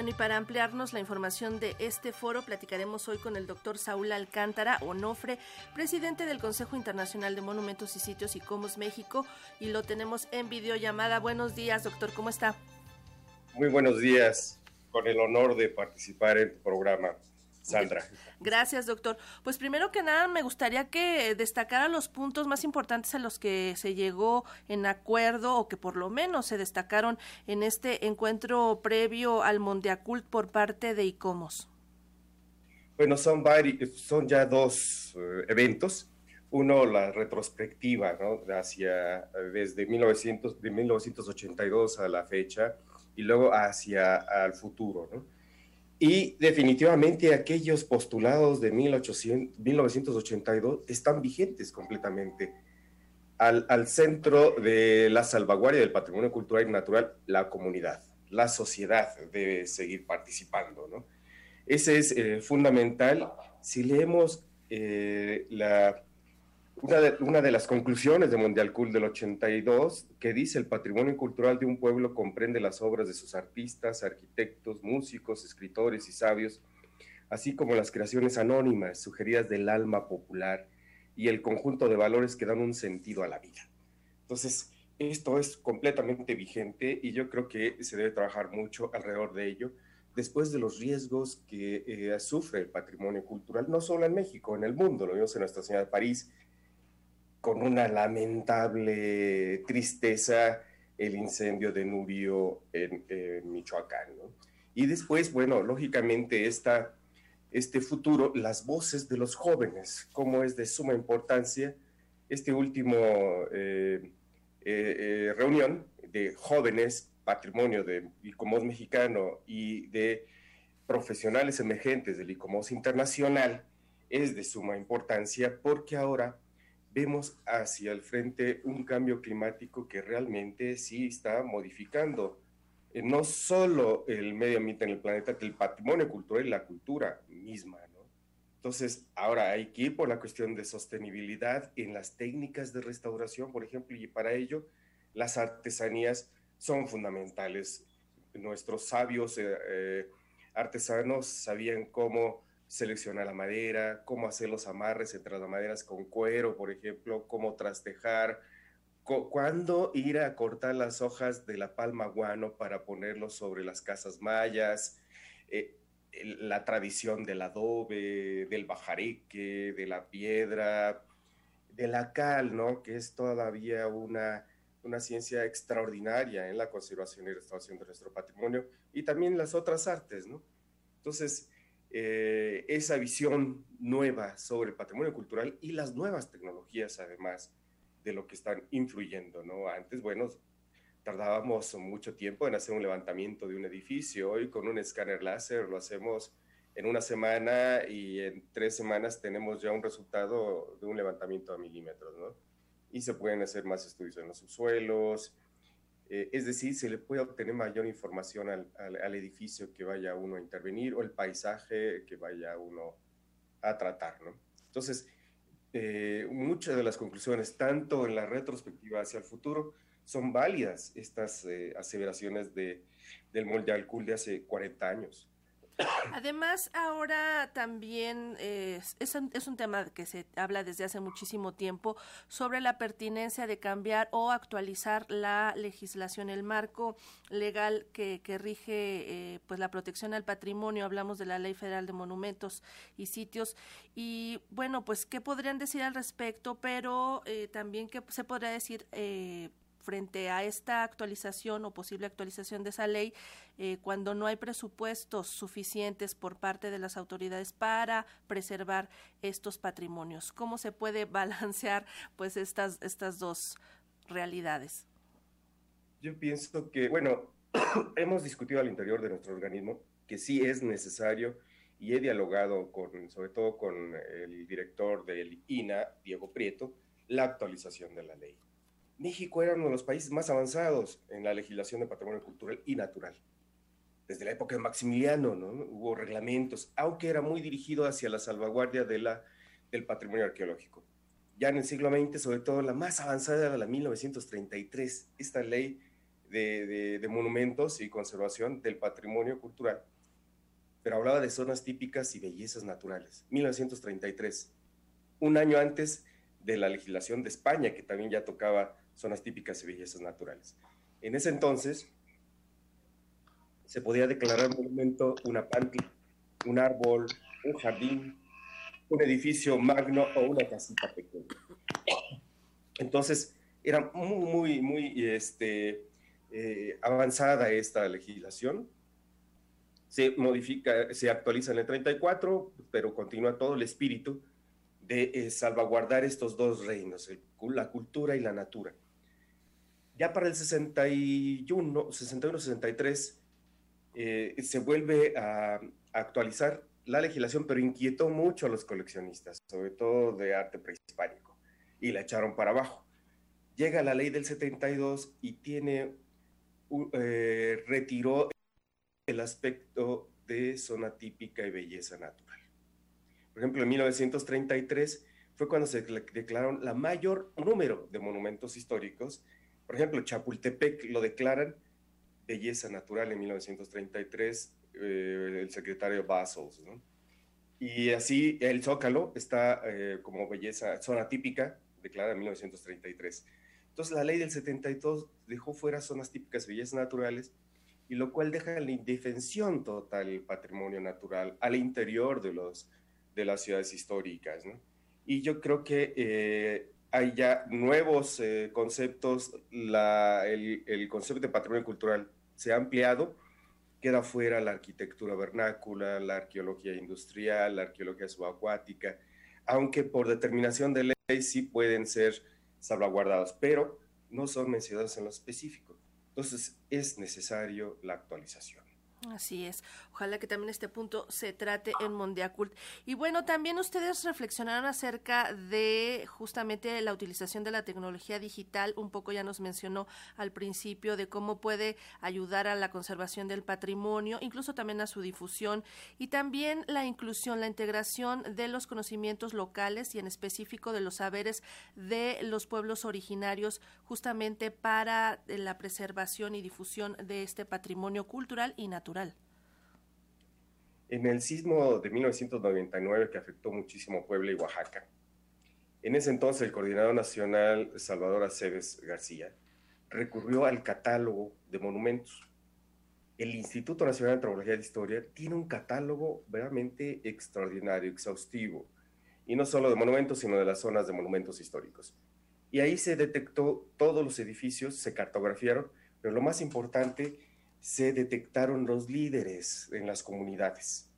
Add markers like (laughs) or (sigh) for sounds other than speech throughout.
Bueno, y para ampliarnos la información de este foro, platicaremos hoy con el doctor Saúl Alcántara Onofre, presidente del Consejo Internacional de Monumentos y Sitios y Comos México, y lo tenemos en videollamada. Buenos días, doctor, ¿cómo está? Muy buenos días, con el honor de participar en tu programa. Sandra. Gracias, doctor. Pues primero que nada me gustaría que destacara los puntos más importantes a los que se llegó en acuerdo o que por lo menos se destacaron en este encuentro previo al Mondiacult por parte de ICOMOS. Bueno, son, son ya dos eh, eventos. Uno, la retrospectiva, ¿no? Hacia, desde 1900, de 1982 a la fecha y luego hacia el futuro, ¿no? Y definitivamente aquellos postulados de 1982 están vigentes completamente. Al, al, centro de la salvaguardia del patrimonio cultural y natural, la comunidad, la sociedad debe seguir participando. ¿no? Ese es eh, fundamental. Si leemos eh, la una de, las conclusiones de Mundial Cool del 82, que dice el patrimonio cultural de un pueblo comprende las obras de sus artistas, arquitectos, músicos, escritores y sabios, así como las creaciones anónimas sugeridas del alma popular y el conjunto de valores que dan un sentido a la vida. Entonces, esto es completamente vigente y yo creo que se debe trabajar mucho alrededor de ello, después de los riesgos que eh, sufre el patrimonio cultural, no solo en México, en el mundo, lo vimos en Nuestra Señora de París, con una lamentable tristeza el incendio de Nurio en, Michoacán. Y después, bueno, lógicamente esta, este futuro, las voces de los jóvenes, como es de suma importancia este último eh, eh, eh, reunión de jóvenes, patrimonio de ICOMOS mexicano y de profesionales emergentes del ICOMOS internacional, es de suma importancia porque ahora vemos hacia el frente un cambio climático que realmente sí está modificando eh, no solo el medio ambiente en el planeta, el patrimonio cultural y la cultura misma. ¿no? Entonces, ahora hay que ir por la cuestión de sostenibilidad en las técnicas de restauración, por ejemplo, y para ello las artesanías son fundamentales. Nuestros sabios eh, eh, artesanos sabían cómo seleccionar la madera, cómo hacer los amarres entre las maderas con cuero, por ejemplo, cómo trastejar, cuándo ir a cortar las hojas de la palma guano para ponerlos sobre las casas mayas, eh, la tradición del adobe, del bajareque, de la piedra, de la cal, ¿no? Que es todavía una, una ciencia extraordinaria en la conservación y restauración de nuestro patrimonio y también las otras artes, ¿no? Entonces, eh, esa visión nueva sobre el patrimonio cultural y las nuevas tecnologías, además de lo que están influyendo, ¿no? Antes, bueno, tardábamos mucho tiempo en hacer un levantamiento de un edificio, hoy con un escáner láser lo hacemos en una semana y en tres semanas tenemos ya un resultado de un levantamiento a milímetros, ¿no? Y se pueden hacer más estudios en los subsuelos, eh, es decir, se le puede obtener mayor información al, edificio que vaya uno a intervenir o el paisaje que vaya uno a tratar. ¿no? Entonces, eh, muchas de las conclusiones, tanto en la retrospectiva hacia el futuro, son válidas estas eh, aseveraciones de, del Molde Cool de hace 40 años. Además, ahora también es, es, un, tema que se habla desde hace muchísimo tiempo sobre la pertinencia de cambiar o actualizar la legislación, el marco legal que, que rige eh, pues la protección al patrimonio. Hablamos de la Ley Federal de Monumentos y Sitios. Y bueno, pues, ¿qué podrían decir al respecto? Pero eh, también, ¿qué se podría decir? Frente a esta actualización o posible actualización de esa ley eh, cuando no hay presupuestos suficientes por parte de las autoridades para preservar estos patrimonios. ¿Cómo se puede (laughs) balancear pues estas, estas dos realidades? Yo pienso que, bueno, (clears throat) hemos discutido al interior de nuestro organismo que sí es necesario y he dialogado con, sobre todo con el director del INA, Diego Prieto, la actualización de la ley México era uno de los países más avanzados en la legislación de patrimonio cultural y natural. Desde la época de Maximiliano, ¿no? Hubo reglamentos, aunque era muy dirigido hacia la salvaguardia de la, del patrimonio arqueológico. Ya en el siglo XX, sobre todo, la más avanzada era la 1933, esta ley de, monumentos y conservación del patrimonio cultural, pero hablaba de zonas típicas y bellezas naturales. 1933, un año antes de la legislación de España, que también ya tocaba zonas típicas y bellezas naturales. En ese entonces se podía declarar monumento una pantla, un árbol, un jardín, un edificio magno o una casita pequeña. Entonces, era muy, muy, muy este, eh, avanzada esta legislación. Se modifica, se actualiza en el 34, pero continúa todo el espíritu de eh, salvaguardar estos dos reinos, la cultura y la natura. Ya para el 61, 61-63, eh, se vuelve a, actualizar la legislación, pero inquietó mucho a los coleccionistas, sobre todo de arte prehispánico, y la echaron para abajo. Llega la ley del 72 y tiene, eh, retiró el aspecto de zona típica y belleza natural. Por ejemplo, en 1933 fue cuando se declararon la mayor número de monumentos históricos. Por ejemplo, Chapultepec lo declaran belleza natural en 1933 eh, el secretario Basels. Y así el Zócalo está eh, como belleza, zona típica, declarada en 1933. Entonces la ley del 72 dejó fuera zonas típicas, bellezas naturales, y lo cual deja la indefensión total el patrimonio natural al interior de, los, de las ciudades históricas. Y yo creo que eh, hay ya nuevos conceptos, la, el, el concepto de patrimonio cultural se ha ampliado, queda fuera la arquitectura vernácula, la arqueología industrial, la arqueología subacuática, aunque por determinación de ley sí pueden ser salvaguardados, pero no son mencionados en lo específico. Entonces es necesario la actualización. Así es. Ojalá que también este punto se trate en Mondiacult. Y bueno, también ustedes reflexionaron acerca de justamente la utilización de la tecnología digital. Un poco ya nos mencionó al principio de cómo puede ayudar a la conservación del patrimonio, incluso también a su difusión y también la inclusión, la integración de los conocimientos locales y en específico de los saberes de los pueblos originarios justamente para la preservación y difusión de este patrimonio cultural y natural. En el sismo de 1999 que afectó muchísimo Puebla y Oaxaca, en ese entonces el coordinador nacional Salvador Aceves García recurrió al catálogo de monumentos. El Instituto Nacional de Antropología de Historia tiene un catálogo verdaderamente extraordinario, exhaustivo, y no solo de monumentos, sino de las zonas de monumentos históricos. Y ahí se detectó todos los edificios, se cartografiaron, pero lo más importante se detectaron los líderes en las comunidades.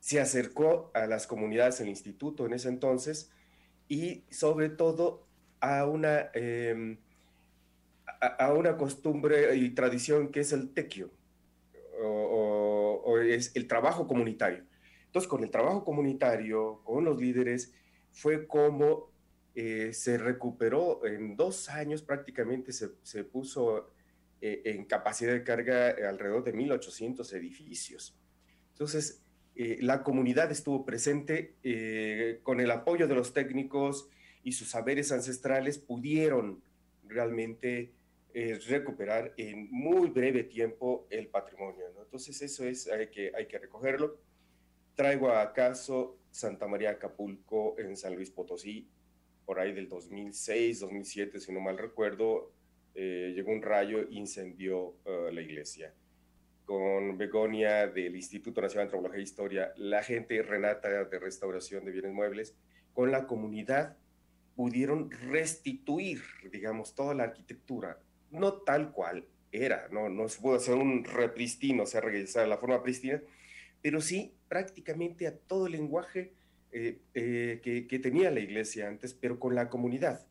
Se acercó a las comunidades el instituto en ese entonces y sobre todo a una, em, a, una costumbre y tradición que es el tequio, o, es el trabajo comunitario. Entonces, con el trabajo comunitario, con los líderes, fue como eh, se recuperó en dos años prácticamente, se, se puso eh, en capacidad de carga eh, alrededor de 1.800 edificios. Entonces, eh, la comunidad estuvo presente con el apoyo de los técnicos y sus saberes ancestrales pudieron realmente recuperar en muy breve tiempo el patrimonio. Entonces, eso es, hay que, hay que recogerlo. Traigo a caso Santa María Acapulco en San Luis Potosí, por ahí del 2006, 2007, si no mal recuerdo, eh, llegó un rayo incendió eh, la iglesia. Con Begonia del Instituto Nacional de Antropología e Historia, la gente Renata de Restauración de Bienes Muebles, con la comunidad pudieron restituir, digamos, toda la arquitectura, no tal cual era, no, no se pudo hacer un repristino, o sea, regresar a la forma pristina, pero sí prácticamente a todo el lenguaje eh, que, que, tenía la iglesia antes, pero con la comunidad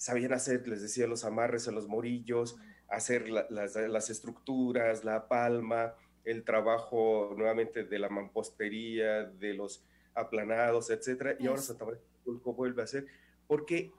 sabían hacer, les decía, los amarres a los morillos, hacer las, estructuras, la palma, el trabajo nuevamente de la mampostería, de los aplanados, etcétera, y ahora Santa María vuelve a hacer, porque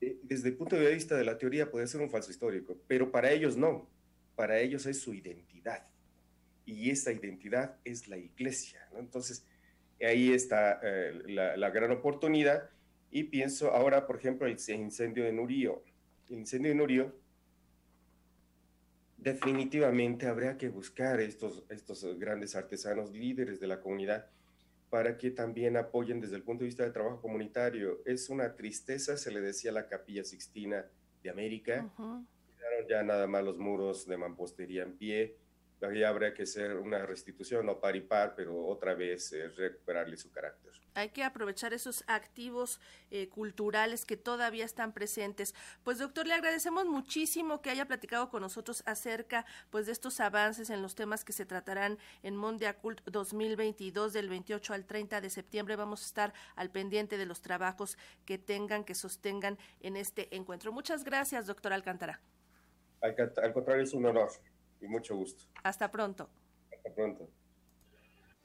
eh, desde el punto de vista de la teoría puede ser un falso histórico, pero para ellos no, para ellos es su identidad, y esa identidad es la iglesia, Entonces, ahí está eh, la, la gran oportunidad, y pienso ahora, por ejemplo, el incendio de Nurío. El incendio de Nurío definitivamente habría que buscar estos, estos grandes artesanos líderes de la comunidad para que también apoyen desde el punto de vista del trabajo comunitario. Es una tristeza, se le decía a la Capilla Sixtina de América, quedaron ya nada más los muros de mampostería en pie, ahí habría que hacer una restitución, no par y par, pero otra vez eh, recuperarle su carácter. Hay que aprovechar esos activos eh, culturales que todavía están presentes. Pues doctor, le agradecemos muchísimo que haya platicado con nosotros acerca pues de estos avances en los temas que se tratarán en Mondiacult 2022 del 28 al 30 de septiembre. Vamos a estar al pendiente de los trabajos que tengan, que sostengan en este encuentro. Muchas gracias, doctor Alcántara. Al, al contrario, es un honor y mucho gusto. Hasta pronto. Hasta pronto.